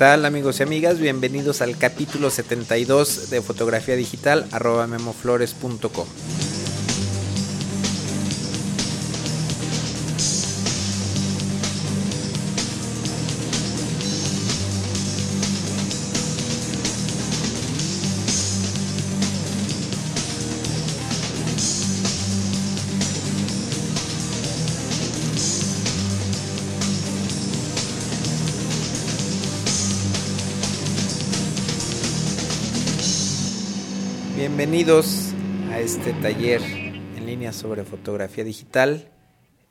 tal amigos y amigas? Bienvenidos al capítulo 72 de fotografía digital arroba memoflores.com. Bienvenidos a este taller en línea sobre fotografía digital.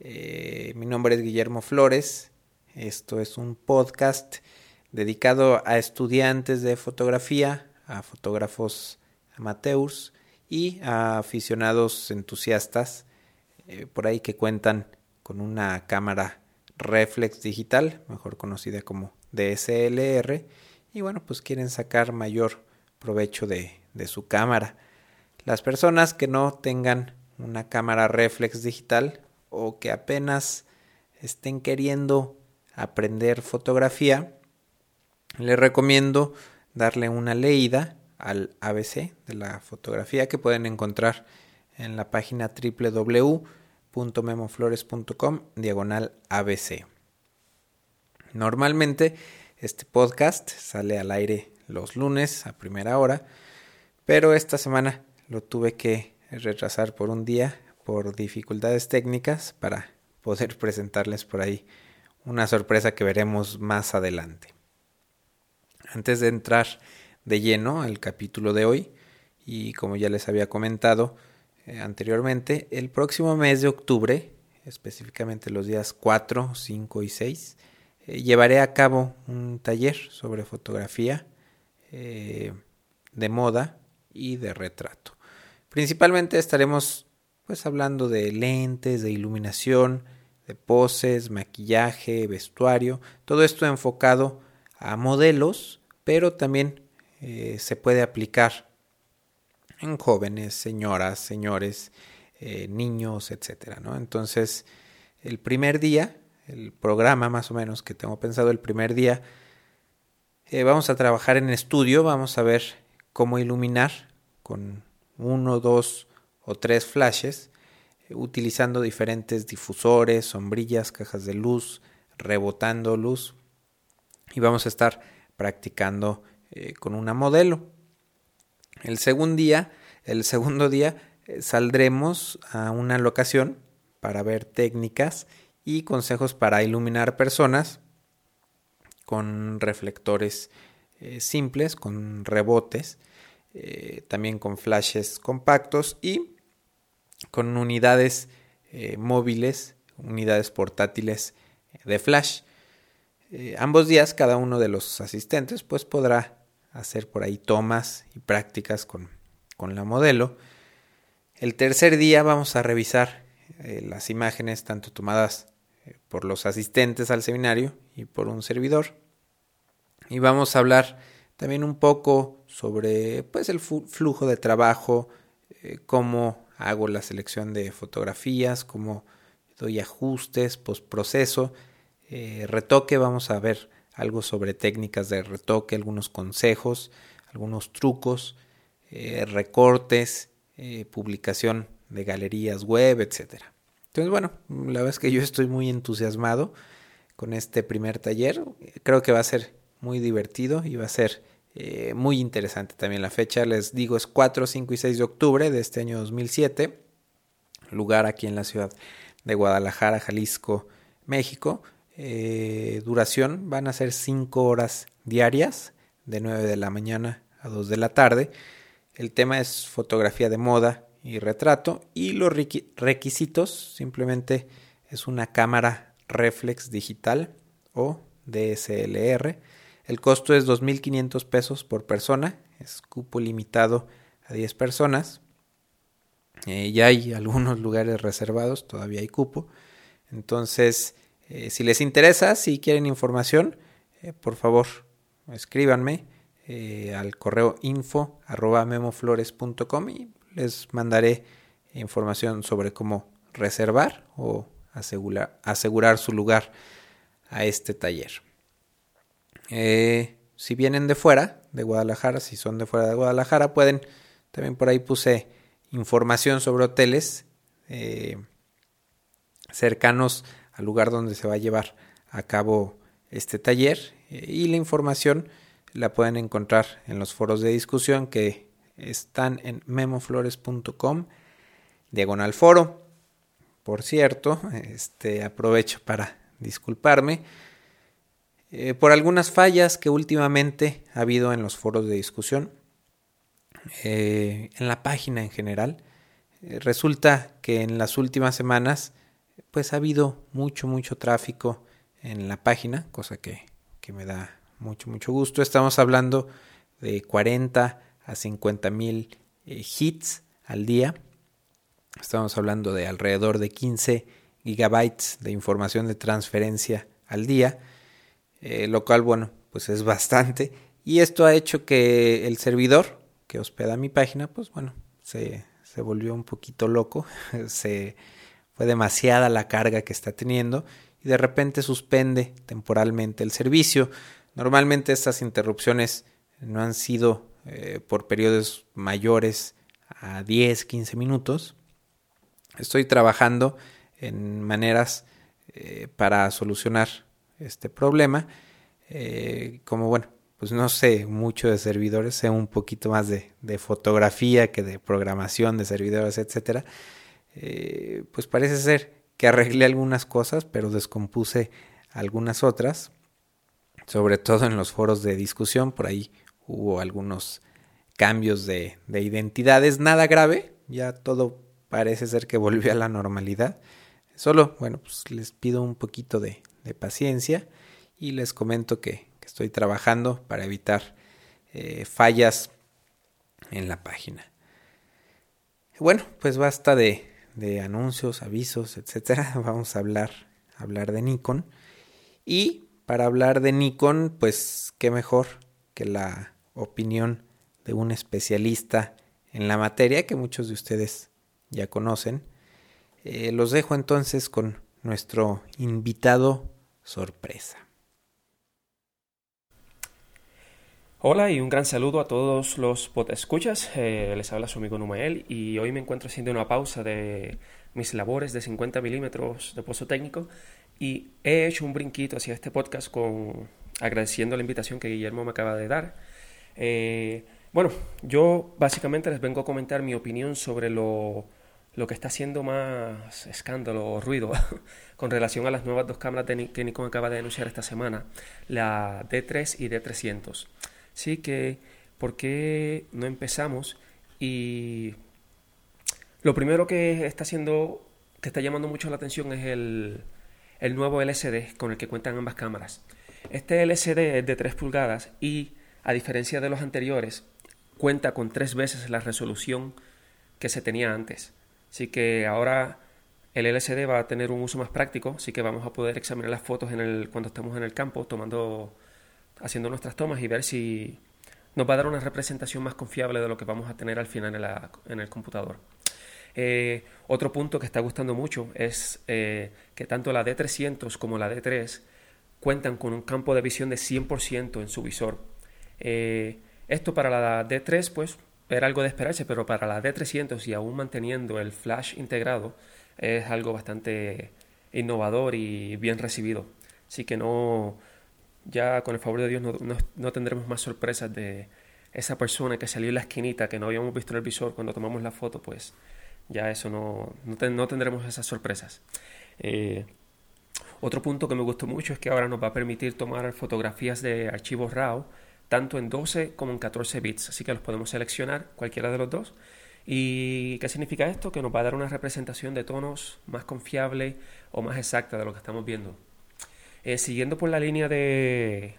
Eh, mi nombre es Guillermo Flores. Esto es un podcast dedicado a estudiantes de fotografía, a fotógrafos amateurs y a aficionados entusiastas eh, por ahí que cuentan con una cámara reflex digital, mejor conocida como DSLR, y bueno, pues quieren sacar mayor provecho de, de su cámara. Las personas que no tengan una cámara reflex digital o que apenas estén queriendo aprender fotografía, les recomiendo darle una leída al ABC de la fotografía que pueden encontrar en la página www.memoflores.com diagonal ABC. Normalmente este podcast sale al aire los lunes a primera hora pero esta semana lo tuve que retrasar por un día por dificultades técnicas para poder presentarles por ahí una sorpresa que veremos más adelante. Antes de entrar de lleno al capítulo de hoy, y como ya les había comentado eh, anteriormente, el próximo mes de octubre, específicamente los días 4, 5 y 6, eh, llevaré a cabo un taller sobre fotografía eh, de moda y de retrato. Principalmente estaremos pues hablando de lentes, de iluminación, de poses, maquillaje, vestuario, todo esto enfocado a modelos, pero también eh, se puede aplicar en jóvenes, señoras, señores, eh, niños, etcétera, ¿no? Entonces, el primer día, el programa más o menos que tengo pensado, el primer día, eh, vamos a trabajar en estudio, vamos a ver cómo iluminar con uno, dos o tres flashes, eh, utilizando diferentes difusores, sombrillas, cajas de luz, rebotando luz. Y vamos a estar practicando eh, con una modelo. El segundo día, el segundo día eh, saldremos a una locación para ver técnicas y consejos para iluminar personas con reflectores simples, con rebotes eh, también con flashes compactos y con unidades eh, móviles, unidades portátiles de flash. Eh, ambos días cada uno de los asistentes pues podrá hacer por ahí tomas y prácticas con, con la modelo. El tercer día vamos a revisar las imágenes tanto tomadas por los asistentes al seminario y por un servidor. Y vamos a hablar también un poco sobre pues el flujo de trabajo, eh, cómo hago la selección de fotografías, cómo doy ajustes, postproceso, eh, retoque, vamos a ver algo sobre técnicas de retoque, algunos consejos, algunos trucos, eh, recortes, publicación de galerías web, etc. Entonces, bueno, la verdad es que yo estoy muy entusiasmado con este primer taller. Creo que va a ser muy divertido y va a ser eh, muy interesante también la fecha. Les digo, es 4, 5 y 6 de octubre de este año 2007. Lugar aquí en la ciudad de Guadalajara, Jalisco, México. Eh, duración van a ser 5 horas diarias, de 9 de la mañana a 2 de la tarde. El tema es fotografía de moda y retrato. Y los requisitos simplemente es una cámara reflex digital o DSLR el costo es 2.500 pesos por persona, es cupo limitado a 10 personas. Eh, ya hay algunos lugares reservados, todavía hay cupo. Entonces, eh, si les interesa, si quieren información, eh, por favor, escríbanme al correo info arroba memoflores.com y les mandaré información sobre cómo reservar o asegurar, asegurar su lugar a este taller. Eh, si vienen de fuera de Guadalajara, si son de fuera de Guadalajara, pueden, también por ahí puse información sobre hoteles eh, cercanos al lugar donde se va a llevar a cabo este taller eh, y la información la pueden encontrar en los foros de discusión que están en memoflores.com diagonal foro. Por cierto, este aprovecho para disculparme eh, por algunas fallas que últimamente ha habido en los foros de discusión, eh, en la página en general. resulta que en las últimas semanas pues ha habido mucho, mucho tráfico en la página, cosa que, me da mucho, mucho gusto. Estamos hablando de 40 a 50 mil eh, hits al día. Estamos hablando de alrededor de 15 gigabytes de información de transferencia al día, eh, lo cual, bueno, pues es bastante. Y esto ha hecho que el servidor que hospeda mi página, pues bueno, se, se volvió un poquito loco, se fue demasiada la carga que está teniendo y de repente suspende temporalmente el servicio. Normalmente estas interrupciones no han sido eh, por periodos mayores a 10, 15 minutos. Estoy trabajando en maneras eh, para solucionar este problema. Eh, como bueno, pues no sé mucho de servidores, sé un poquito más de, de fotografía que de programación de servidores, etcétera. Eh, pues parece ser que arreglé algunas cosas, pero descompuse algunas otras, sobre todo en los foros de discusión, por ahí hubo algunos cambios de, identidades, nada grave, ya todo parece ser que volvió a la normalidad. Solo, bueno, pues les pido un poquito de, paciencia y les comento que, estoy trabajando para evitar eh, fallas en la página. Bueno, pues basta de, de anuncios, avisos, etcétera, vamos a hablar, hablar de Nikon. Y para hablar de Nikon, pues qué mejor que la opinión de un especialista en la materia que muchos de ustedes ya conocen. Eh, los dejo entonces con nuestro invitado sorpresa. Hola y un gran saludo a todos los podescuchas. Eh, les habla su amigo Numael y hoy me encuentro haciendo una pausa de mis labores de 50 milímetros de pozo técnico y he hecho un brinquito hacia este podcast con agradeciendo la invitación que Guillermo me acaba de dar. Eh, bueno, yo básicamente les vengo a comentar mi opinión sobre lo, lo que está haciendo más escándalo o ruido con relación a las nuevas dos cámaras que Nikon acaba de anunciar esta semana, la D3 y D300. Sí que, ¿por qué no empezamos? Y lo primero que está haciendo, que está llamando mucho la atención es el, el nuevo LCD con el que cuentan ambas cámaras. Este LCD es de 3 pulgadas y, a diferencia de los anteriores, cuenta con tres veces la resolución que se tenía antes. Así que ahora el LCD va a tener un uso más práctico, así que vamos a poder examinar las fotos en el, cuando estemos en el campo tomando haciendo nuestras tomas y ver si nos va a dar una representación más confiable de lo que vamos a tener al final en, el computador. Eh, otro punto que está gustando mucho es eh, que tanto la D300 como la D3 cuentan con un campo de visión de 100% en su visor. Eh, esto para la D3 pues era algo de esperarse, pero para la D300 y aún manteniendo el flash integrado es algo bastante innovador y bien recibido. Así que no, ya con el favor de Dios no, tendremos más sorpresas de esa persona que salió en la esquinita que no habíamos visto en el visor cuando tomamos la foto, pues ya eso no, no, tendremos esas sorpresas. Eh, otro punto que me gustó mucho es que ahora nos va a permitir tomar fotografías de archivos RAW tanto en 12 como en 14 bits, así que los podemos seleccionar cualquiera de los dos. ¿Y qué significa esto? Que nos va a dar una representación de tonos más confiable o más exacta de lo que estamos viendo. Eh, siguiendo por la línea de,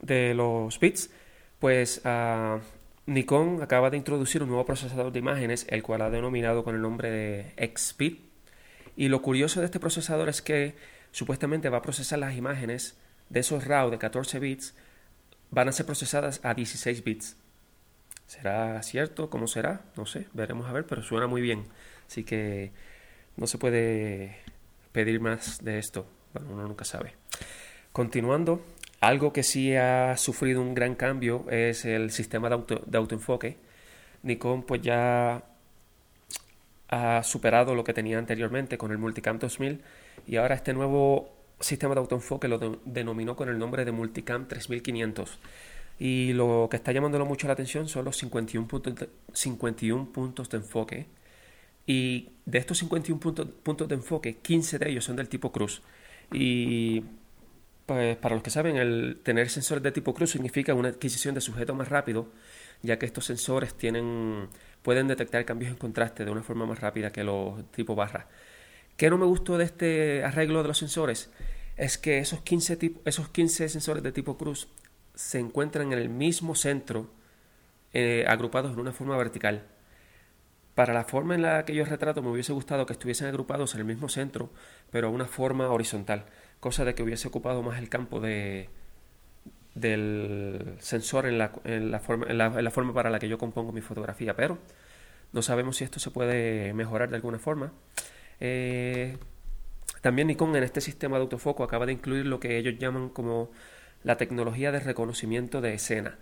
de los bits, pues ah, Nikon acaba de introducir un nuevo procesador de imágenes, el cual ha denominado con el nombre de XSpeed. Y lo curioso de este procesador es que supuestamente va a procesar las imágenes de esos RAW de 14 bits, van a ser procesadas a 16 bits. ¿Será cierto? ¿Cómo será? No sé, veremos a ver, pero suena muy bien. Así que no se puede pedir más de esto. Bueno, uno nunca sabe. Continuando, algo que sí ha sufrido un gran cambio es el sistema de, auto, de autoenfoque. Nikon pues ya ha superado lo que tenía anteriormente con el Multicam 2000 y ahora este nuevo sistema de autoenfoque lo denominó con el nombre de Multicam 3500. Y lo que está llamándolo mucho la atención son los 51 puntos de, 51 puntos de enfoque. Y de estos 51 puntos, puntos de enfoque, 15 de ellos son del tipo cruz. Y pues para los que saben, el tener sensores de tipo cruz significa una adquisición de sujeto más rápido, ya que estos sensores tienen, pueden detectar cambios en contraste de una forma más rápida que los tipo barra. ¿Qué no me gustó de este arreglo de los sensores? Es que esos 15, esos 15 sensores de tipo cruz se encuentran en el mismo centro, eh, agrupados en una forma vertical. Para la forma en la que yo retrato me hubiese gustado que estuviesen agrupados en el mismo centro, pero a una forma horizontal, cosa de que hubiese ocupado más el campo de, del sensor en la, en la, forma, en la, forma para la que yo compongo mi fotografía, pero no sabemos si esto se puede mejorar de alguna forma. Eh, también Nikon en este sistema de autofoco acaba de incluir lo que ellos llaman como la tecnología de reconocimiento de escena.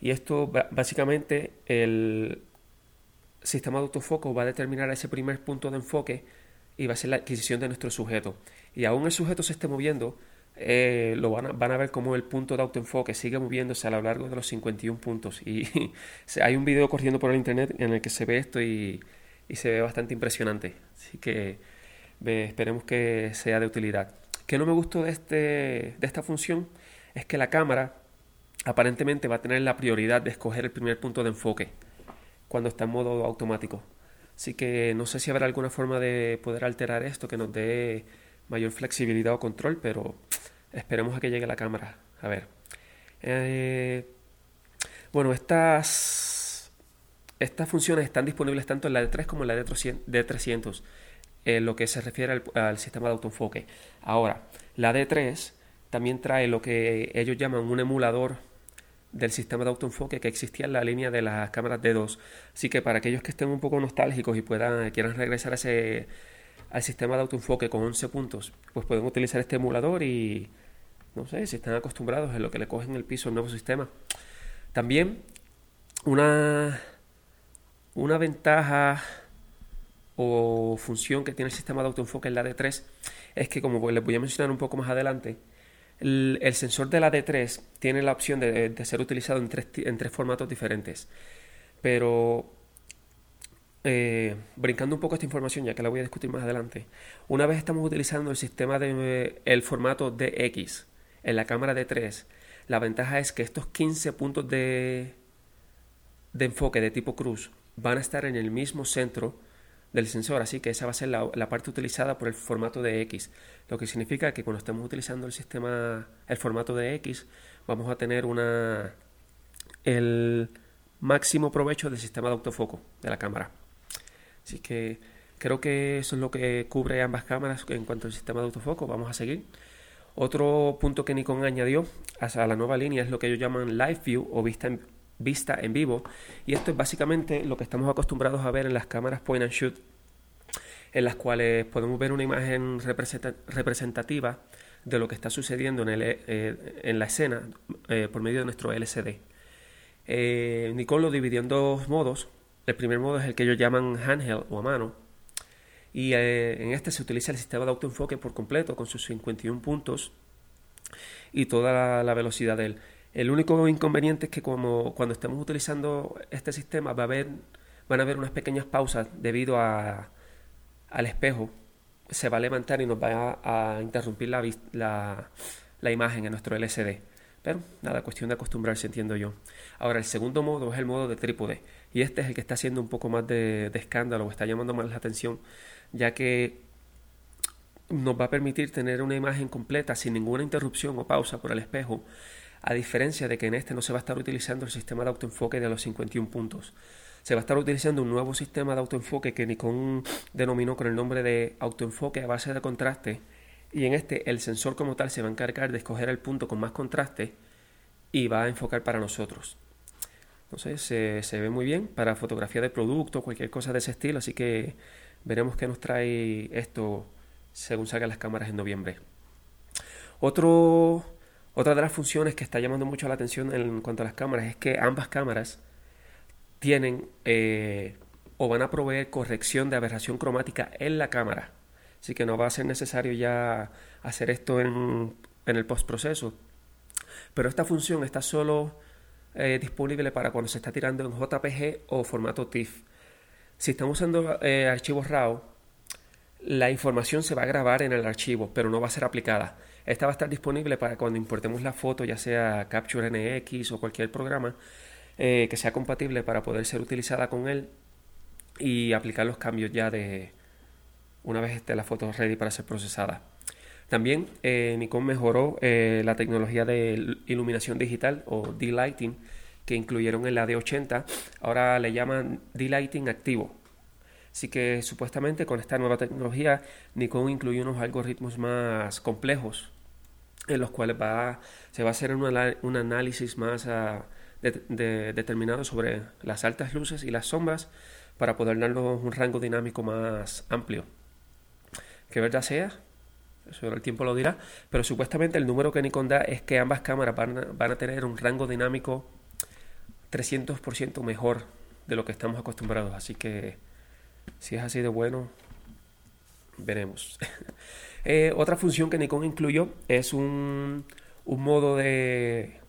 Y esto básicamente el sistema de autofoco va a determinar ese primer punto de enfoque y va a ser la adquisición de nuestro sujeto. Y aún el sujeto se esté moviendo, eh, lo van a, van a, ver como el punto de autoenfoque sigue moviéndose a lo largo de los 51 puntos. Y hay un video corriendo por el internet en el que se ve esto y, y se ve bastante impresionante. Así que esperemos que sea de utilidad. ¿Qué no me gustó de, este, de esta función? es que la cámara aparentemente va a tener la prioridad de escoger el primer punto de enfoque cuando está en modo automático. Así que no sé si habrá alguna forma de poder alterar esto que nos dé mayor flexibilidad o control, pero esperemos a que llegue la cámara. A ver. Eh, bueno, estas, estas funciones están disponibles tanto en la D3 como en la D300, en lo que se refiere al, sistema de autoenfoque. Ahora, la D3 también trae lo que ellos llaman un emulador del sistema de autoenfoque que existía en la línea de las cámaras D2. Así que para aquellos que estén un poco nostálgicos y puedan quieran regresar a ese, al sistema de autoenfoque con 11 puntos, pues pueden utilizar este emulador y no sé si están acostumbrados en lo que le cogen el piso al nuevo sistema. También una, una ventaja o función que tiene el sistema de autoenfoque en la D3 es que, como les voy a mencionar un poco más adelante, el, sensor de la D3 tiene la opción de, ser utilizado en tres, en tres, formatos diferentes. Pero eh, brincando un poco esta información, ya que la voy a discutir más adelante, una vez estamos utilizando el sistema de el formato DX en la cámara D3, la ventaja es que estos 15 puntos de, de enfoque de tipo cruz van a estar en el mismo centro del sensor, así que esa va a ser la, parte utilizada por el formato de X, lo que significa que cuando estemos utilizando el sistema, el formato de X, vamos a tener una el máximo provecho del sistema de autofoco de la cámara. Así que creo que eso es lo que cubre ambas cámaras en cuanto al sistema de autofoco. Vamos a seguir. Otro punto que Nikon añadió a la nueva línea es lo que ellos llaman Live View o vista en, vista en vivo. Y esto es básicamente lo que estamos acostumbrados a ver en las cámaras point and shoot, en las cuales podemos ver una imagen representativa de lo que está sucediendo en, eh, la escena eh, por medio de nuestro LCD. Eh, Nikon lo dividió en dos modos. El primer modo es el que ellos llaman handheld o a mano. Y en este se utiliza el sistema de autoenfoque por completo con sus 51 puntos y toda la velocidad de él. El único inconveniente es que como cuando estemos utilizando este sistema va a haber, van a haber unas pequeñas pausas debido a, al espejo. Se va a levantar y nos va a, interrumpir la, la, imagen en nuestro LCD. Pero nada, cuestión de acostumbrarse, entiendo yo. Ahora, el segundo modo es el modo de trípode. Y este es el que está haciendo un poco más de, de escándalo, o está llamando más la atención, ya que nos va a permitir tener una imagen completa sin ninguna interrupción o pausa por el espejo a diferencia de que en este no se va a estar utilizando el sistema de autoenfoque de los 51 puntos. Se va a estar utilizando un nuevo sistema de autoenfoque que Nikon denominó con el nombre de autoenfoque a base de contraste y en este el sensor como tal se va a encargar de escoger el punto con más contraste y va a enfocar para nosotros. Entonces se, se ve muy bien para fotografía de producto, cualquier cosa de ese estilo, así que veremos qué nos trae esto según salgan las cámaras en noviembre. Otro Otra de las funciones que está llamando mucho la atención en cuanto a las cámaras es que ambas cámaras tienen eh, o van a proveer corrección de aberración cromática en la cámara. Así que no va a ser necesario ya hacer esto en, en el postproceso. Pero esta función está solo eh, disponible para cuando se está tirando en JPG o formato TIFF. Si estamos usando eh, archivos RAW, la información se va a grabar en el archivo, pero no va a ser aplicada. Esta va a estar disponible para cuando importemos la foto, ya sea Capture NX o cualquier programa eh, que sea compatible para poder ser utilizada con él y aplicar los cambios ya de una vez esté la foto ready para ser procesada. También eh, Nikon mejoró eh, la tecnología de iluminación digital o D-Lighting que incluyeron en la D80. Ahora le llaman D-Lighting activo. Así que supuestamente con esta nueva tecnología Nikon incluye unos algoritmos más complejos en los cuales va, se va a hacer un, análisis más ah, determinado sobre las altas luces y las sombras para poder darnos un rango dinámico más amplio. Que verdad sea, eso el tiempo lo dirá, pero supuestamente el número que Nikon da es que ambas cámaras van a, tener un rango dinámico 300% mejor de lo que estamos acostumbrados, así que si es así de bueno, veremos. Eh, otra función que Nikon incluyó es un, modo de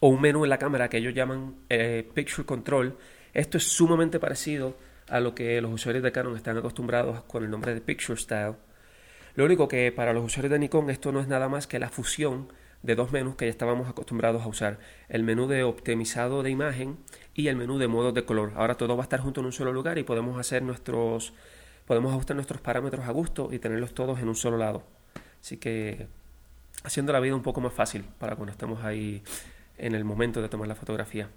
o un menú en la cámara que ellos llaman eh, Picture Control. Esto es sumamente parecido a lo que los usuarios de Canon están acostumbrados con el nombre de Picture Style lo único que para los usuarios de Nikon esto no es nada más que la fusión de dos menús que ya estábamos acostumbrados a usar, el menú de optimizado de imagen y el menú de modos de color. Ahora todo va a estar junto en un solo lugar y podemos hacer nuestros podemos ajustar nuestros parámetros a gusto y tenerlos todos en un solo lado. Así que haciendo la vida un poco más fácil para cuando estemos ahí en el momento de tomar la fotografía.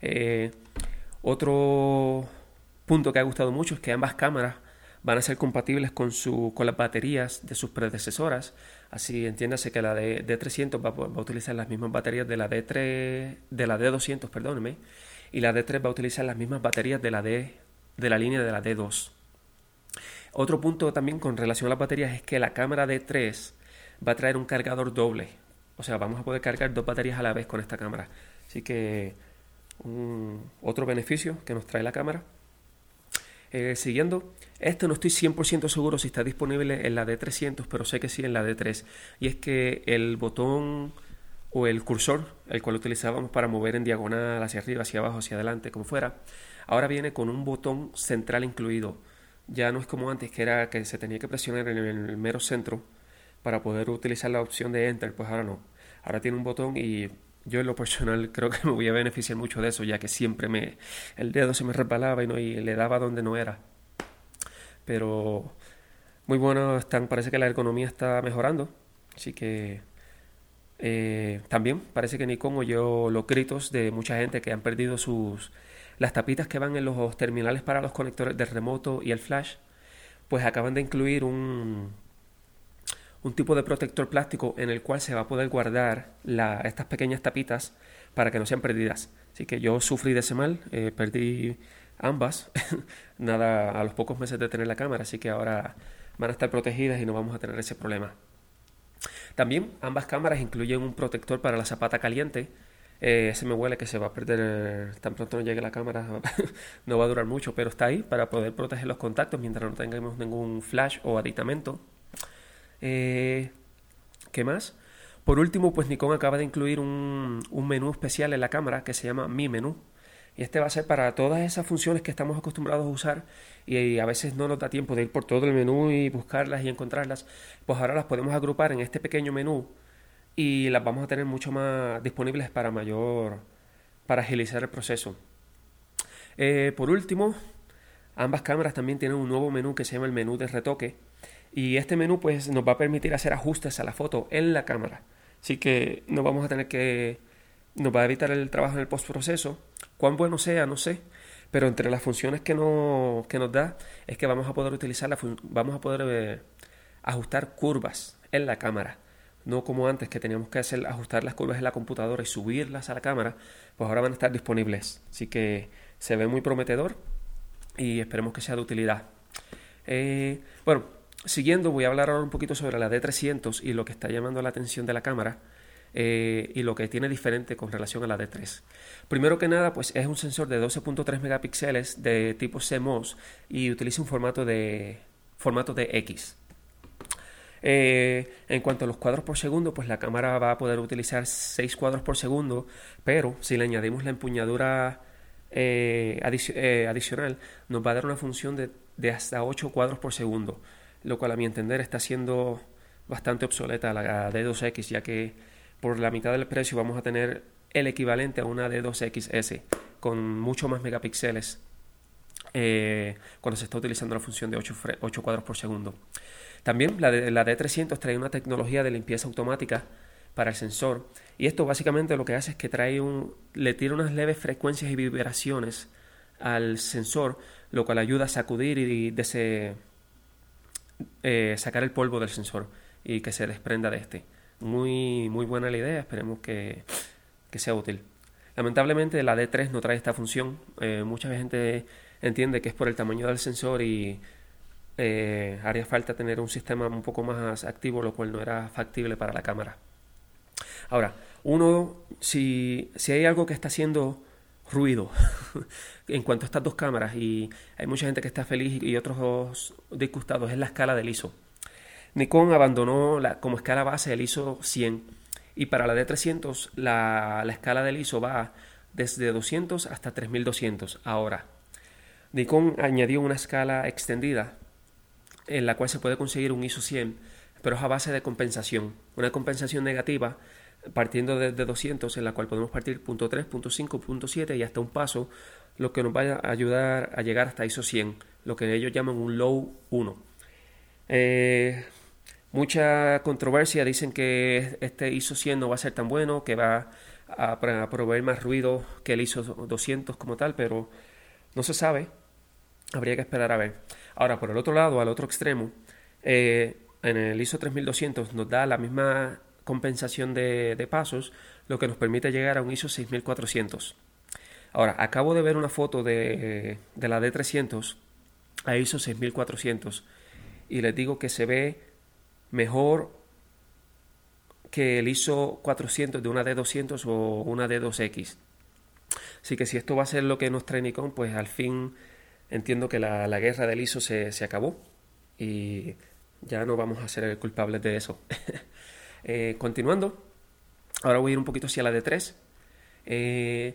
Eh, otro punto que ha gustado mucho es que ambas cámaras van a ser compatibles con, su, con las baterías de sus predecesoras. Así entiéndase que la de D300 va, a utilizar las mismas baterías de la D3, de la D200, perdóneme, y la D3 va a utilizar las mismas baterías de la D, de la línea de la D2. Otro punto también con relación a las baterías es que la cámara D3 va a traer un cargador doble. O sea, vamos a poder cargar dos baterías a la vez con esta cámara. Así que otro beneficio que nos trae la cámara. Eh, siguiendo, este no estoy 100% seguro si está disponible en la D300, pero sé que sí en la D3. Y es que el botón o el cursor, el cual utilizábamos para mover en diagonal hacia arriba, hacia abajo, hacia adelante, como fuera, ahora viene con un botón central incluido. Ya no es como antes, que era que se tenía que presionar en el mero centro para poder utilizar la opción de Enter, pues ahora no. Ahora tiene un botón y yo en lo personal creo que me voy a beneficiar mucho de eso, ya que siempre me el dedo se me resbalaba y, no, y le daba donde no era. Pero muy bueno están, parece que la ergonomía está mejorando, así que eh, también parece que Nikon oyó los gritos de mucha gente que han perdido sus las tapitas que van en los terminales para los conectores de remoto y el flash, pues acaban de incluir un un tipo de protector plástico en el cual se va a poder guardar estas pequeñas tapitas para que no sean perdidas. Así que yo sufrí de ese mal, eh, perdí ambas, nada a los pocos meses de tener la cámara, así que ahora van a estar protegidas y no vamos a tener ese problema. También ambas cámaras incluyen un protector para la zapata caliente. Eh, ese me huele que se va a perder tan pronto no llegue la cámara, no va a durar mucho, pero está ahí para poder proteger los contactos mientras no tengamos ningún flash o aditamento. Eh, ¿Qué más? Por último, pues Nikon acaba de incluir un, menú especial en la cámara que se llama Mi Menú. Y este va a ser para todas esas funciones que estamos acostumbrados a usar y a veces no nos da tiempo de ir por todo el menú y buscarlas y encontrarlas. Pues ahora las podemos agrupar en este pequeño menú y las vamos a tener mucho más disponibles para mayor, para agilizar el proceso. Eh, por último, ambas cámaras también tienen un nuevo menú que se llama el menú de retoque y este menú pues nos va a permitir hacer ajustes a la foto en la cámara. Así que no vamos a tener que... Nos va a evitar el trabajo en el postproceso. Cuán bueno sea, no sé. Pero entre las funciones que, no, que nos da es que vamos a poder utilizar la vamos a poder eh, ajustar curvas en la cámara. No como antes que teníamos que hacer ajustar las curvas en la computadora y subirlas a la cámara, pues ahora van a estar disponibles. Así que se ve muy prometedor y esperemos que sea de utilidad. Eh, bueno, Siguiendo, voy a hablar ahora un poquito sobre la D300 y lo que está llamando la atención de la cámara. eh, y lo que tiene diferente con relación a la D3. Primero que nada, pues es un sensor de 12.3 megapíxeles de tipo CMOS y utiliza un formato de, formato de X. Eh, en cuanto a los cuadros por segundo, pues la cámara va a poder utilizar 6 cuadros por segundo, pero si le añadimos la empuñadura eh, adicional, nos va a dar una función de, hasta 8 cuadros por segundo, lo cual a mi entender está siendo bastante obsoleta la D2X, ya que por la mitad del precio vamos a tener el equivalente a una D2XS con mucho más megapíxeles eh, cuando se está utilizando la función de 8, 8 cuadros por segundo. También la, de, la D300 trae una tecnología de limpieza automática para el sensor y esto básicamente lo que hace es que trae un, le tira unas leves frecuencias y vibraciones al sensor, lo cual ayuda a sacudir y de eh, sacar el polvo del sensor y que se desprenda de este. Muy, muy buena la idea, esperemos que, sea útil. Lamentablemente la D3 no trae esta función. Eh, mucha gente entiende que es por el tamaño del sensor y eh, haría falta tener un sistema un poco más activo, lo cual no era factible para la cámara. Ahora, uno, si, si hay algo que está haciendo ruido en cuanto a estas dos cámaras y hay mucha gente que está feliz y otros disgustados, es la escala del ISO. Nikon abandonó la, como escala base el ISO 100 y para la D300 la, la escala del ISO va desde 200 hasta 3200. Ahora, Nikon añadió una escala extendida en la cual se puede conseguir un ISO 100, pero es a base de compensación, una compensación negativa partiendo desde 200 en la cual podemos partir punto .3, punto .5, punto .7 y hasta un paso, lo que nos va a ayudar a llegar hasta ISO 100, lo que ellos llaman un low 1. Eh, Mucha controversia, dicen que este ISO 100 no va a ser tan bueno, que va a, proveer más ruido que el ISO 200 como tal, pero no se sabe. Habría que esperar a ver. Ahora, por el otro lado, al otro extremo, eh, en el ISO 3200 nos da la misma compensación de, pasos, lo que nos permite llegar a un ISO 6400. Ahora, acabo de ver una foto de, de la D300 a ISO 6400 y les digo que se ve mejor que el ISO 400 de una D200 o una D2X. Así que si esto va a ser lo que nos trae Nikon, pues al fin entiendo que la, guerra del ISO se, acabó y ya no vamos a ser culpables de eso. Eh, continuando, ahora voy a ir un poquito hacia la D3. Eh,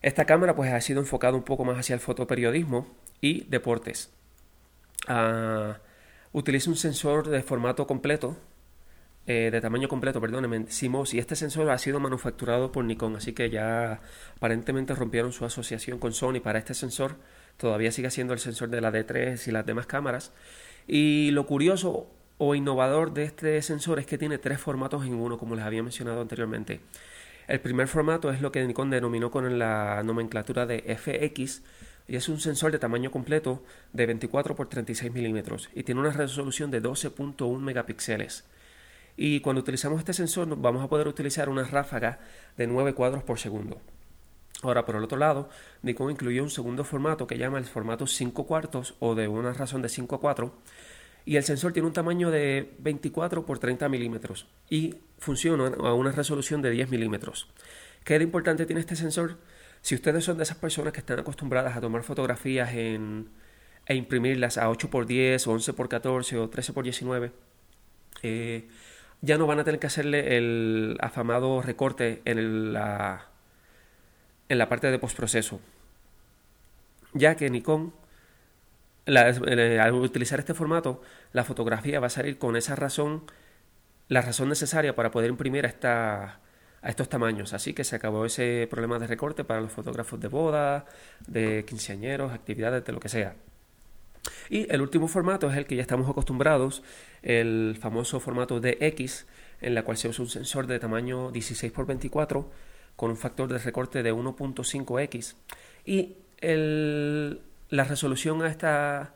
esta cámara pues ha sido enfocada un poco más hacia el fotoperiodismo y deportes. Ah, utiliza un sensor de formato completo, eh, de tamaño completo, perdónenme, CMOS, y este sensor ha sido manufacturado por Nikon, así que ya aparentemente rompieron su asociación con Sony para este sensor. Todavía sigue siendo el sensor de la D3 y las demás cámaras. Y lo curioso o innovador de este sensor es que tiene tres formatos en uno, como les había mencionado anteriormente. El primer formato es lo que Nikon denominó con la nomenclatura de FX, y es un sensor de tamaño completo de 24 x 36 milímetros y tiene una resolución de 12.1 megapíxeles. Y cuando utilizamos este sensor vamos a poder utilizar una ráfaga de 9 cuadros por segundo. Ahora, por el otro lado, Nikon incluyó un segundo formato que llama el formato 5 cuartos o de una razón de 5 a 4 y el sensor tiene un tamaño de 24 por 30 milímetros y funciona a una resolución de 10 milímetros. ¿Qué de importante tiene este sensor? Si ustedes son de esas personas que están acostumbradas a tomar fotografías en, e imprimirlas a 8x10 o 11x14 o 13x19, eh, ya no van a tener que hacerle el afamado recorte en, la, en la parte de postproceso. Ya que Nikon, al utilizar este formato, la fotografía va a salir con esa razón, la razón necesaria para poder imprimir a esta a estos tamaños. Así que se acabó ese problema de recorte para los fotógrafos de boda, de quinceañeros, actividades, de lo que sea. Y el último formato es el que ya estamos acostumbrados, el famoso formato DX, en la cual se usa un sensor de tamaño 16 x 24 con un factor de recorte de 1.5x y la resolución a, esta,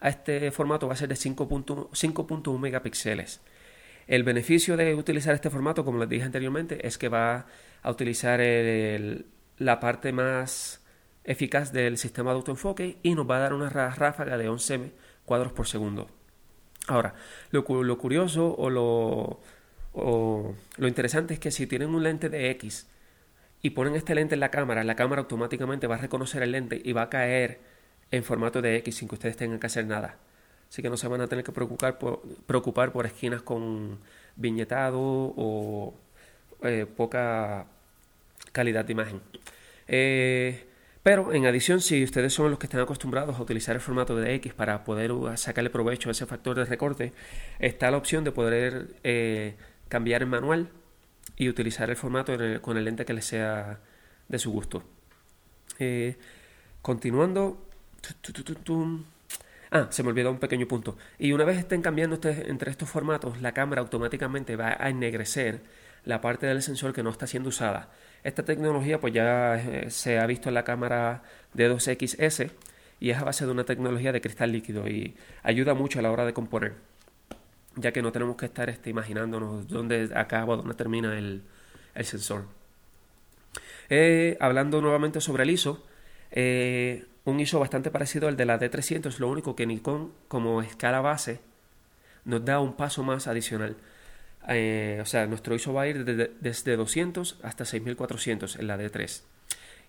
a este formato va a ser de 5.1 megapíxeles. El beneficio de utilizar este formato, como les dije anteriormente, es que va a utilizar la parte más eficaz del sistema de autoenfoque y nos va a dar una ráfaga de 11 cuadros por segundo. Ahora, lo, curioso o lo, o, lo interesante es que si tienen un lente de X y ponen este lente en la cámara, la cámara automáticamente va a reconocer el lente y va a caer en formato de X sin que ustedes tengan que hacer nada. Así que no se van a tener que preocupar por, preocupar por esquinas con viñetado o eh, poca calidad de imagen. Eh, pero en adición, si ustedes son los que están acostumbrados a utilizar el formato de X para poder sacarle provecho a ese factor de recorte, está la opción de poder eh, cambiar en manual y utilizar el formato con el lente que les sea de su gusto. continuando, Ah, se me olvidó un pequeño punto. Y una vez estén cambiando entre estos formatos, la cámara automáticamente va a ennegrecer la parte del sensor que no está siendo usada. Esta tecnología pues ya eh, se ha visto en la cámara D2XS y es a base de una tecnología de cristal líquido y ayuda mucho a la hora de componer, ya que no tenemos que estar este, imaginándonos dónde acaba dónde termina el, sensor. Eh, hablando nuevamente sobre el ISO, eh, un ISO bastante parecido al de la D300, lo único que Nikon como escala base nos da un paso más adicional. Eh, o sea, nuestro ISO va a ir desde 200 hasta 6400 en la D3.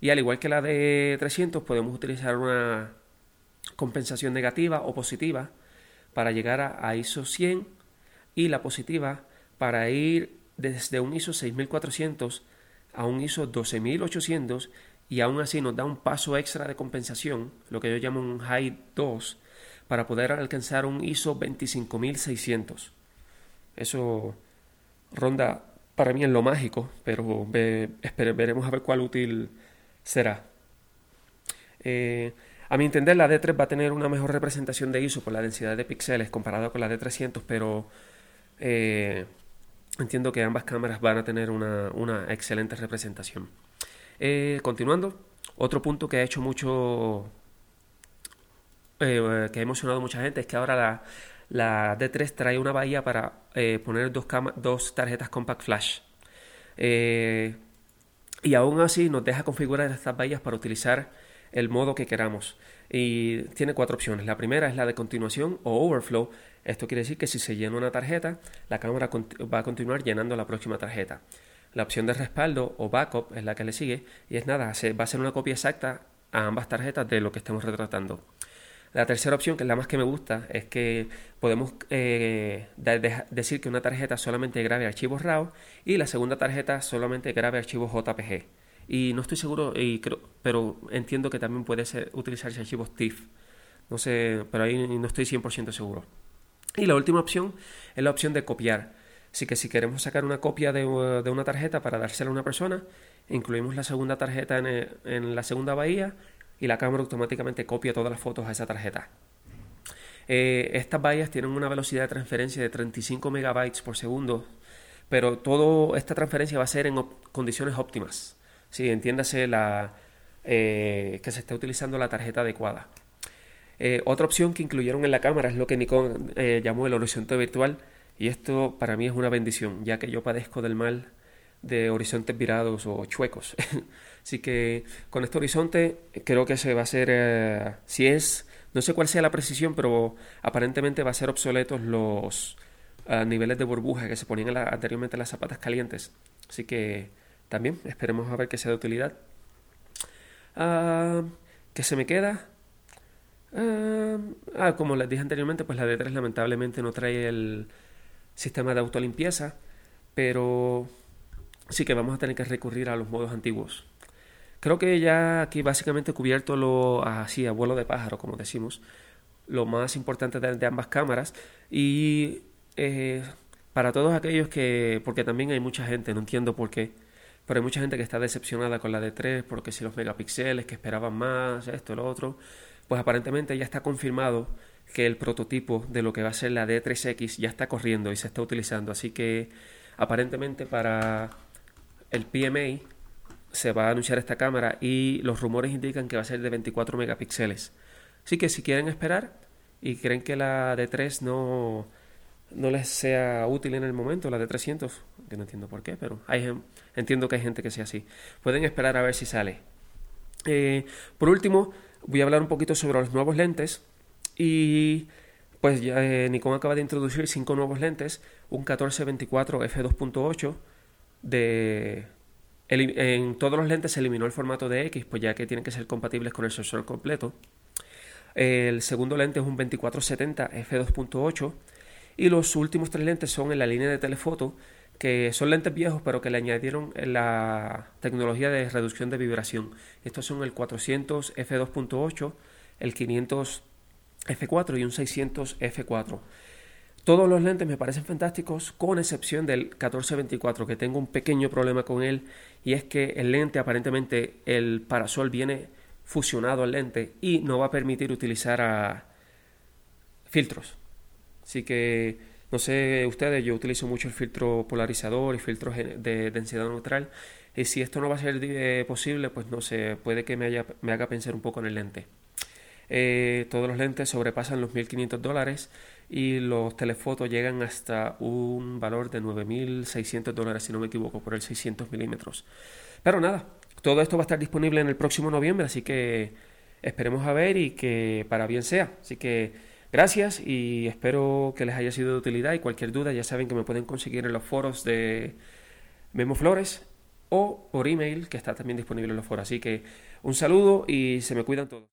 Y al igual que la D300 podemos utilizar una compensación negativa o positiva para llegar a, ISO 100 y la positiva para ir desde un ISO 6400 a un ISO 12800 y aún así nos da un paso extra de compensación, lo que yo llamo un High 2, para poder alcanzar un ISO 25600. Eso ronda para mí en lo mágico, pero veremos a ver cuál útil será. Eh, a mi entender, la D3 va a tener una mejor representación de ISO por la densidad de píxeles comparado con la D300, pero eh, entiendo que ambas cámaras van a tener una excelente representación. Eh, continuando, otro punto que ha hecho mucho, eh, que ha emocionado a mucha gente es que ahora la, D3 trae una bahía para poner dos tarjetas Compact Flash. y aún así nos deja configurar estas bahías para utilizar el modo que queramos. Y tiene cuatro opciones. La primera es la de continuación o overflow. Esto quiere decir que si se llena una tarjeta, la cámara va a continuar llenando la próxima tarjeta. La opción de respaldo o backup es la que le sigue y es nada, va a ser una copia exacta a ambas tarjetas de lo que estemos retratando. La tercera opción, que es la más que me gusta, es que podemos eh, decir que una tarjeta solamente grabe archivos RAW y la segunda tarjeta solamente grabe archivos JPG. Y no estoy seguro, y creo, pero entiendo que también puede ser, utilizarse archivos TIFF. No sé, pero ahí no estoy 100% seguro. Y la última opción es la opción de copiar. Así que si queremos sacar una copia de, una tarjeta para dársela a una persona, incluimos la segunda tarjeta en, la segunda bahía y la cámara automáticamente copia todas las fotos a esa tarjeta. Eh, estas bahías tienen una velocidad de transferencia de 35 megabytes por segundo, pero toda esta transferencia va a ser en condiciones óptimas. Si entiéndase la, eh, que se está utilizando la tarjeta adecuada. Eh, otra opción que incluyeron en la cámara es lo que Nikon llamó el horizonte virtual, y esto para mí es una bendición, ya que yo padezco del mal de horizontes virados o chuecos. Así que con este horizonte creo que se va a hacer, eh, si es, no sé cuál sea la precisión, pero aparentemente va a ser obsoletos los eh, niveles de burbuja que se ponían anteriormente en las zapatas calientes. Así que también esperemos a ver qué sea de utilidad. Ah, ¿Qué se me queda? Ah, ah, como les dije anteriormente, pues la D3 lamentablemente no trae el sistema de autolimpieza, pero sí que vamos a tener que recurrir a los modos antiguos. Creo que ya aquí básicamente he cubierto lo así a vuelo de pájaro, como decimos, lo más importante de, ambas cámaras y eh, para todos aquellos que, porque también hay mucha gente, no entiendo por qué, pero hay mucha gente que está decepcionada con la D3 porque si los megapíxeles, que esperaban más, esto, lo otro, pues aparentemente ya está confirmado que el prototipo de lo que va a ser la D3X ya está corriendo y se está utilizando. Así que aparentemente para el PMA se va a anunciar esta cámara y los rumores indican que va a ser de 24 megapíxeles. Así que si quieren esperar y creen que la D3 no, no les sea útil en el momento, la D300, que no entiendo por qué, pero hay, entiendo que hay gente que sea así, pueden esperar a ver si sale. Eh, por último, voy a hablar un poquito sobre los nuevos lentes y pues ya eh, Nikon acaba de introducir cinco nuevos lentes. un 1424 f2.8 de en todos los lentes se eliminó el formato de X, pues ya que tienen que ser compatibles con el sensor completo. El segundo lente es un 2470 f2.8 y los últimos tres lentes son en la línea de telefoto, que son lentes viejos pero que le añadieron la tecnología de reducción de vibración. Estos son el 400 f2.8, el 500 f4 y un 600 f4. Todos los lentes me parecen fantásticos, con excepción del 1424, que tengo un pequeño problema con él, y es que el lente aparentemente el parasol viene fusionado al lente y no va a permitir utilizar a filtros. Así que no sé ustedes, yo utilizo mucho el filtro polarizador y filtros de densidad neutral. Y si esto no va a ser eh, posible, pues no sé, puede que me, haga pensar un poco en el lente. Eh, todos los lentes sobrepasan los 1.500 dólares y los telefotos llegan hasta un valor de 9.600 dólares, si no me equivoco, por el 600 milímetros. Pero nada, todo esto va a estar disponible en el próximo noviembre, así que esperemos a ver y que para bien sea. Así que gracias y espero que les haya sido de utilidad y cualquier duda ya saben que me pueden conseguir en los foros de Memo Flores o por email que está también disponible en los foros. Así que un saludo y se me cuidan todos.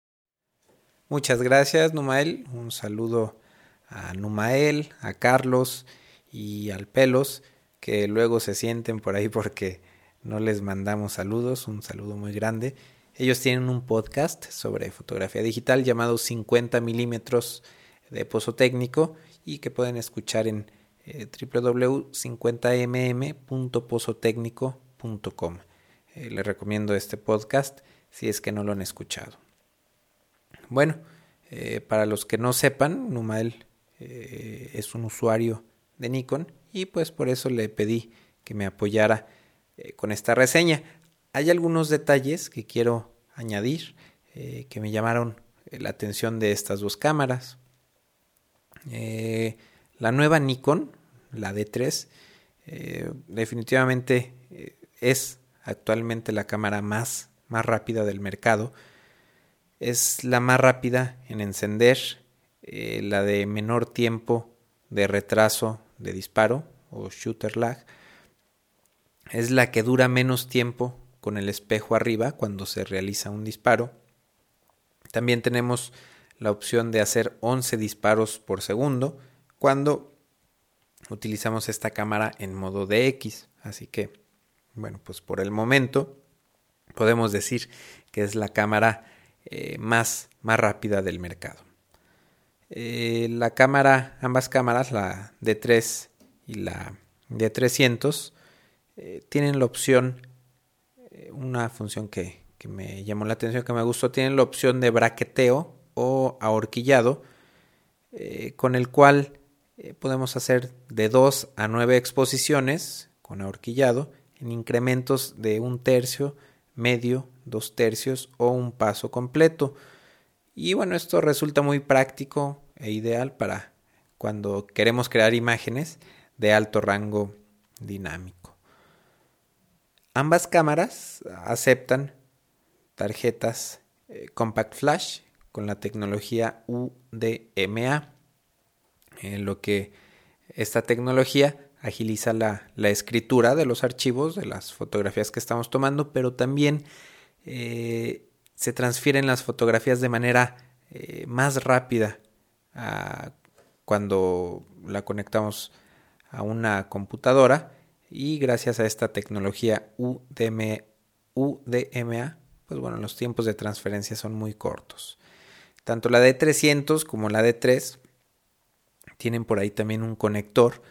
Muchas gracias, Numael. Un saludo a Numael, a Carlos y al Pelos, que luego se sienten por ahí porque no les mandamos saludos. Un saludo muy grande. Ellos tienen un podcast sobre fotografía digital llamado 50 milímetros de pozo técnico y que pueden escuchar en eh, www.50mm.pozotecnico.com. Eh, les recomiendo este podcast si es que no lo han escuchado. Bueno, eh, para los que no sepan, Numael eh, es un usuario de Nikon y pues por eso le pedí que me apoyara con esta reseña. Hay algunos detalles que quiero añadir que me llamaron la atención de estas dos cámaras. La nueva Nikon, la D3, definitivamente es actualmente la cámara más, más rápida del mercado es la más rápida en encender, eh, la de menor tiempo de retraso de disparo o shooter lag. Es la que dura menos tiempo con el espejo arriba cuando se realiza un disparo. También tenemos la opción de hacer 11 disparos por segundo cuando utilizamos esta cámara en modo DX. Así que, bueno, pues por el momento podemos decir que es la cámara eh, más, más rápida del mercado. Eh, la cámara, ambas cámaras, la D3 y la D300, eh, tienen la opción, una función que, que, me llamó la atención, que me gustó, tienen la opción de braqueteo o ahorquillado, con el cual podemos hacer de 2 a 9 exposiciones con ahorquillado en incrementos de un tercio, medio, dos tercios o un paso completo. Y bueno, esto resulta muy práctico e ideal para cuando queremos crear imágenes de alto rango dinámico. Ambas cámaras aceptan tarjetas eh, Compact Flash con la tecnología UDMA, en lo que esta tecnología agiliza la, escritura de los archivos, de las fotografías que estamos tomando, pero también eh, se transfieren las fotografías de manera eh, más rápida cuando la conectamos a una computadora y gracias a esta tecnología UDMA, pues bueno, los tiempos de transferencia son muy cortos. Tanto la D300 como la D3 tienen por ahí también un conector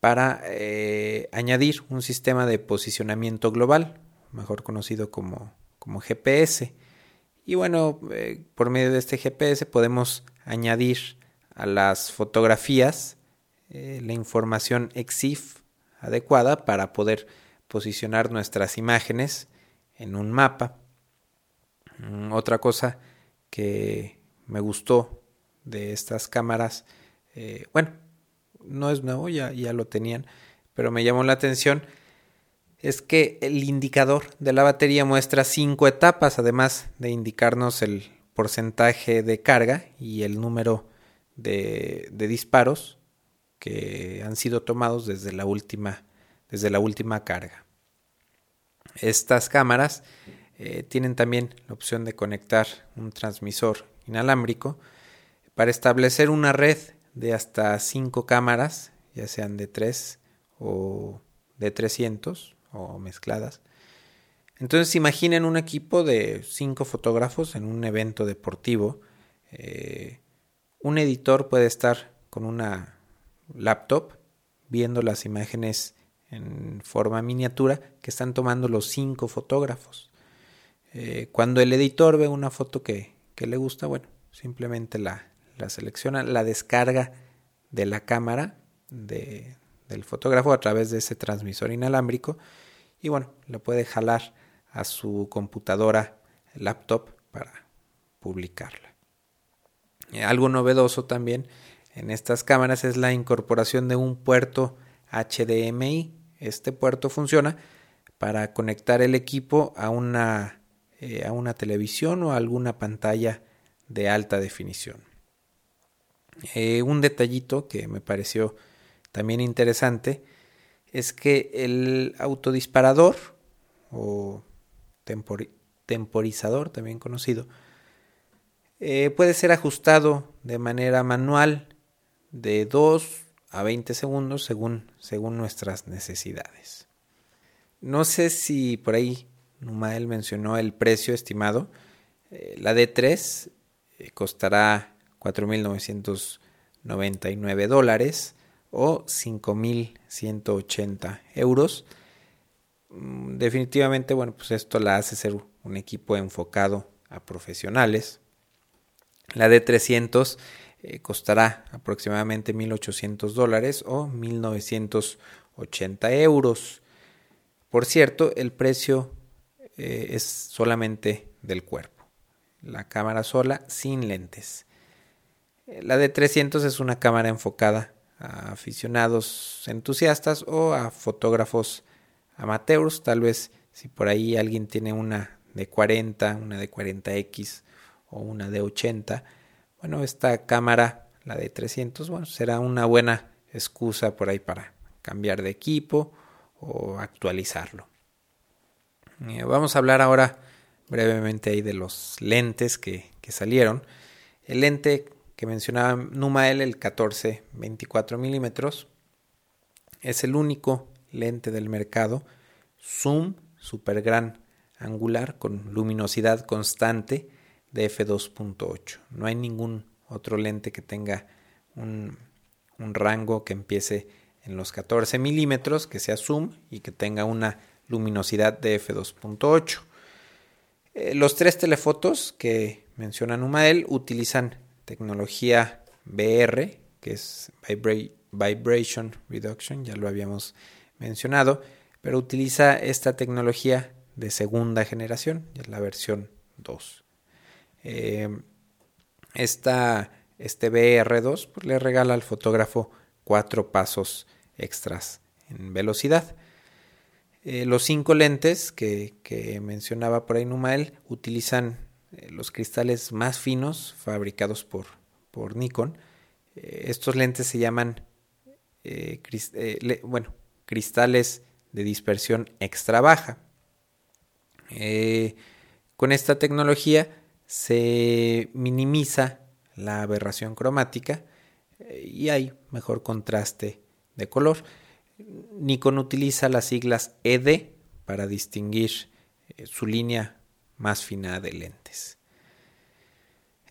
para eh, añadir un sistema de posicionamiento global, mejor conocido como como GPS. Y bueno, eh, por medio de este GPS podemos añadir a las fotografías eh, la información EXIF adecuada para poder posicionar nuestras imágenes en un mapa. Mm, otra cosa que me gustó de estas cámaras, eh, bueno, no es nuevo, ya, ya lo tenían, pero me llamó la atención es que el indicador de la batería muestra cinco etapas, además de indicarnos el porcentaje de carga y el número de, disparos que han sido tomados desde la última, desde la última carga. Estas cámaras eh, tienen también la opción de conectar un transmisor inalámbrico para establecer una red de hasta 5 cámaras, ya sean de 3 o de 300 o mezcladas. Entonces imaginen un equipo de 5 fotógrafos en un evento deportivo. Eh, un editor puede estar con una laptop viendo las imágenes en forma miniatura que están tomando los cinco fotógrafos. Eh, cuando el editor ve una foto que, le gusta, bueno, simplemente la, la, selecciona, la descarga de la cámara de, del fotógrafo a través de ese transmisor inalámbrico y bueno, le puede jalar a su computadora laptop para publicarla. Eh, algo novedoso también en estas cámaras es la incorporación de un puerto HDMI. Este puerto funciona para conectar el equipo a una, eh, a una televisión o a alguna pantalla de alta definición. Eh, un detallito que me pareció también interesante es que el autodisparador o temporizador también conocido eh, puede ser ajustado de manera manual de 2 a 20 segundos según, según nuestras necesidades. No sé si por ahí Numael mencionó el precio estimado. Eh, la D3 eh, costará 4.999 dólares o 5.180 euros. Mm, definitivamente, bueno, pues esto la hace ser un equipo enfocado a profesionales. La D300 eh, costará aproximadamente 1.800 dólares o 1.980 euros. Por cierto, el precio eh, es solamente del cuerpo. La cámara sola sin lentes. Eh, la de 300 es una cámara enfocada a aficionados entusiastas o a fotógrafos amateurs. Tal vez si por ahí alguien tiene una de 40, una de 40X o una de 80, bueno, esta cámara, la de 300, bueno, será una buena excusa por ahí para cambiar de equipo o actualizarlo. Eh, vamos a hablar ahora brevemente ahí de los lentes que, salieron. El lente que mencionaba Numael, el 14-24 milímetros, es el único lente del mercado zoom super gran angular con luminosidad constante de f2.8. No hay ningún otro lente que tenga un, rango que empiece en los 14 milímetros, que sea zoom y que tenga una luminosidad de f2.8. Eh, los tres telefotos que menciona Numael utilizan tecnología VR, que es Vibration Reduction, ya lo habíamos mencionado, pero utiliza esta tecnología de segunda generación, es la versión 2. Eh, esta, este BR2 pues, le regala al fotógrafo cuatro pasos extras en velocidad. Eh, los cinco lentes que, mencionaba por ahí Numael utilizan eh, los cristales más finos fabricados por, Nikon. estos lentes se llaman bueno, cristales de dispersión extra baja. con esta tecnología se minimiza la aberración cromática eh, y hay mejor contraste de color. Nikon utiliza las siglas ED para distinguir eh, su línea más fina de lentes.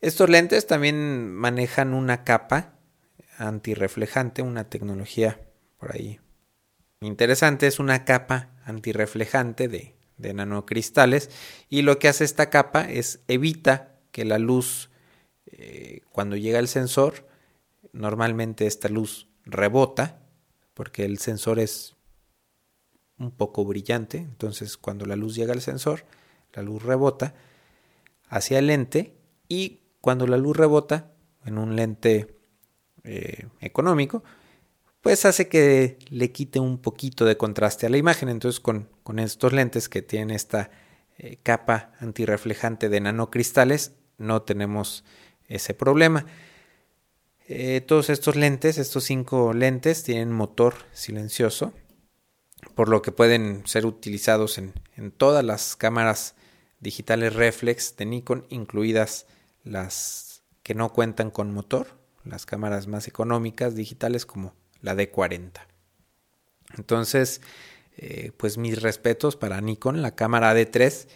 Estos lentes también manejan una capa antirreflejante, una tecnología por ahí interesante, es una capa antirreflejante de de nanocristales y lo que hace esta capa es evita que la luz eh, cuando llega al sensor normalmente esta luz rebota porque el sensor es un poco brillante entonces cuando la luz llega al sensor la luz rebota hacia el lente y cuando la luz rebota en un lente eh, económico pues hace que le quite un poquito de contraste a la imagen. Entonces con, estos lentes que tienen esta eh, capa antirreflejante de nanocristales no tenemos ese problema. Eh, todos estos lentes, estos cinco lentes, tienen motor silencioso, por lo que pueden ser utilizados en, en todas las cámaras digitales reflex de Nikon, incluidas las que no cuentan con motor, las cámaras más económicas digitales como la D40. Entonces, eh, pues mis respetos para Nikon, la cámara D3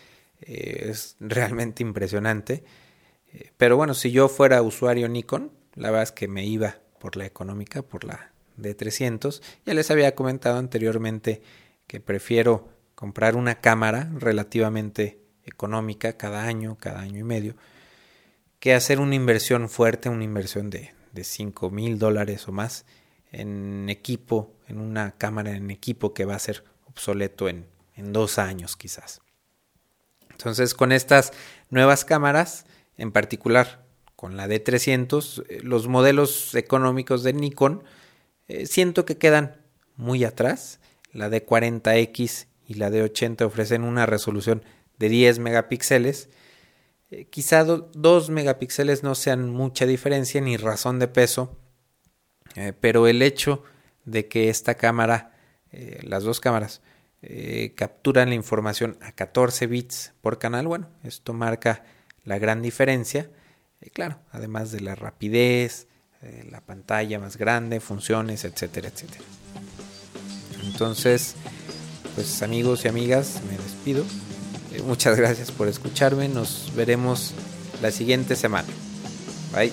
eh, es realmente impresionante. Pero bueno, si yo fuera usuario Nikon, la verdad es que me iba por la económica, por la D300. Ya les había comentado anteriormente que prefiero comprar una cámara relativamente económica cada año, cada año y medio, que hacer una inversión fuerte, una inversión de, de 5 mil dólares o más en equipo, en una cámara en equipo que va a ser obsoleto en, en dos años quizás. Entonces con estas nuevas cámaras, en particular con la D300, eh, los modelos económicos de Nikon, eh, siento que quedan muy atrás. La D40X y la D80 ofrecen una resolución de 10 megapíxeles. Eh, quizá 2 megapíxeles no sean mucha diferencia ni razón de peso, pero el hecho de que esta cámara, las dos cámaras, capturan la información a 14 bits por canal, bueno, esto marca la gran diferencia. Claro, además de la rapidez, la pantalla más grande, funciones, etcétera, etcétera. Entonces, pues amigos y amigas, me despido. Eh, muchas gracias por escucharme. Nos veremos la siguiente semana. Bye.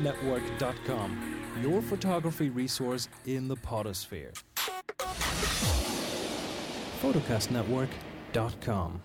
photocastnetwork.com, your photography resource in the potosphere. photocastnetwork.com